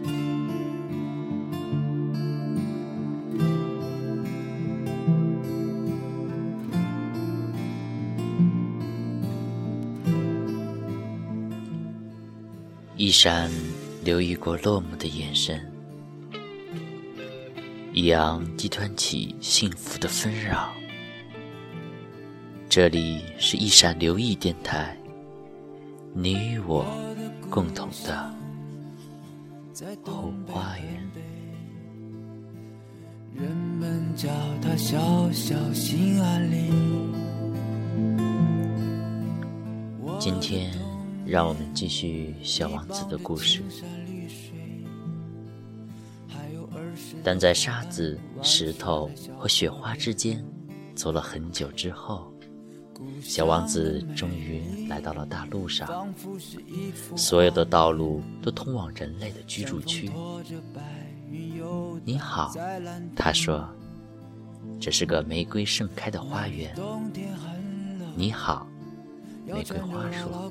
一闪留意过落寞的眼神，一样击断起幸福的纷扰。这里是一闪留意电台，你与我共同的后花园。人们叫它小小心安岭。今天。让我们继续小王子的故事。但在沙子、石头和雪花之间走了很久之后，小王子终于来到了大路上。所有的道路都通往人类的居住区。你好，他说：“这是个玫瑰盛开的花园。”你好。玫瑰花说：“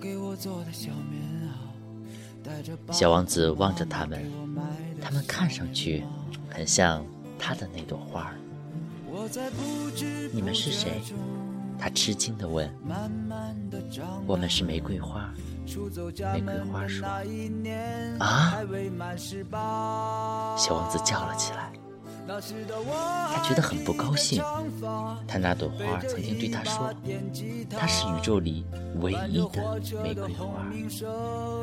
小王子望着他们，他们看上去很像他的那朵花。你们是谁？”他吃惊地问。“我们是玫瑰花。”玫瑰花说。“啊！”小王子叫了起来。他觉得很不高兴。他那朵花曾经对他说：“它是宇宙里唯一的玫瑰花，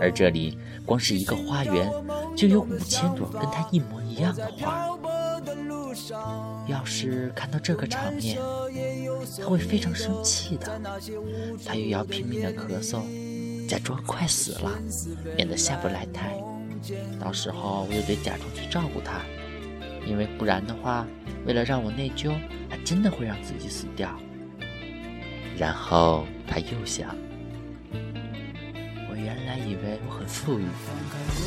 而这里光是一个花园，就有五千朵跟它一模一样的花。要是看到这个场面，他会非常生气的。他又要拼命的咳嗽，假装快死了，免得下不来台。到时候我又得假装去照顾他。”因为不然的话，为了让我内疚，他真的会让自己死掉。然后他又想：我原来以为我很富裕，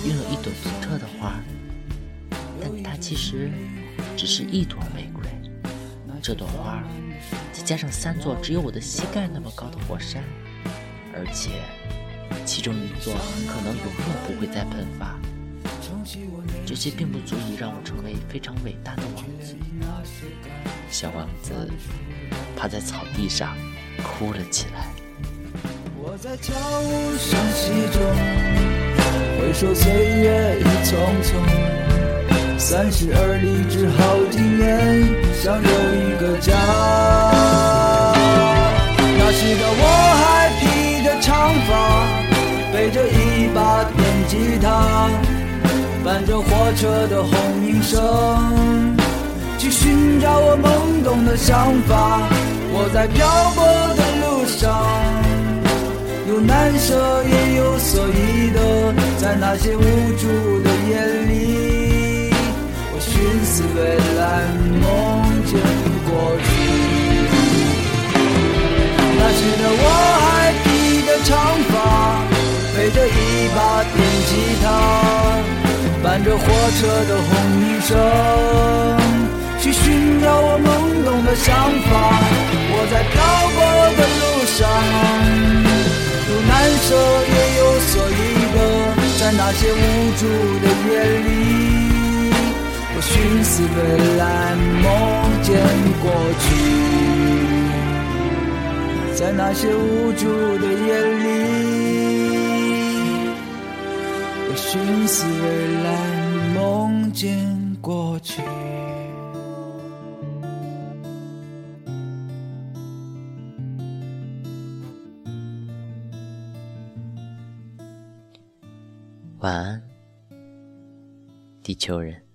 拥有一朵独特的花，但它其实只是一朵玫瑰。这朵花，再加上三座只有我的膝盖那么高的火山，而且其中一座很可能永远不会再喷发。这些并不足以让我成为非常伟大的王子。小王子趴在草地上哭了起来。我在悄无声息中回首岁月已匆匆，三十而立之后几年，想有一个家。那时的我还披着长发，背着一把电吉他。伴着火车的轰鸣声，去寻找我懵懂的想法。我在漂泊的路上，有难舍也有所依的。在那些无助的夜里，寻思未来，梦见过去。那时的我还披着长发，背着一把电吉他。伴着火车的轰鸣声，去寻找我懵懂的想法。我在漂泊的路上，有难舍也有所依的。在那些无助的夜里，我寻思未来，梦见过去。在那些无助的夜里。我寻思未来，梦见过去。晚安，地球人。